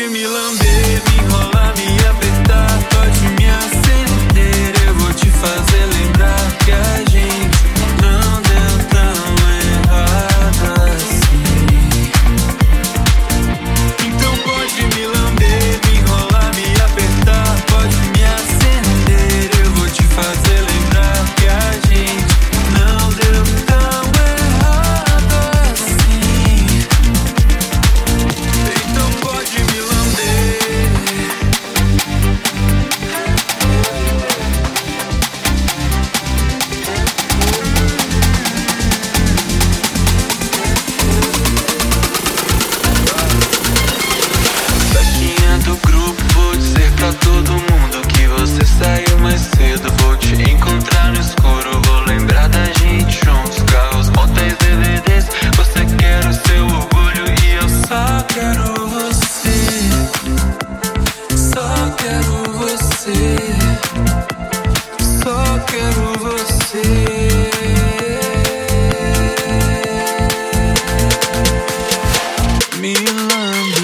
Pode me lamber, me enrolar, me alone.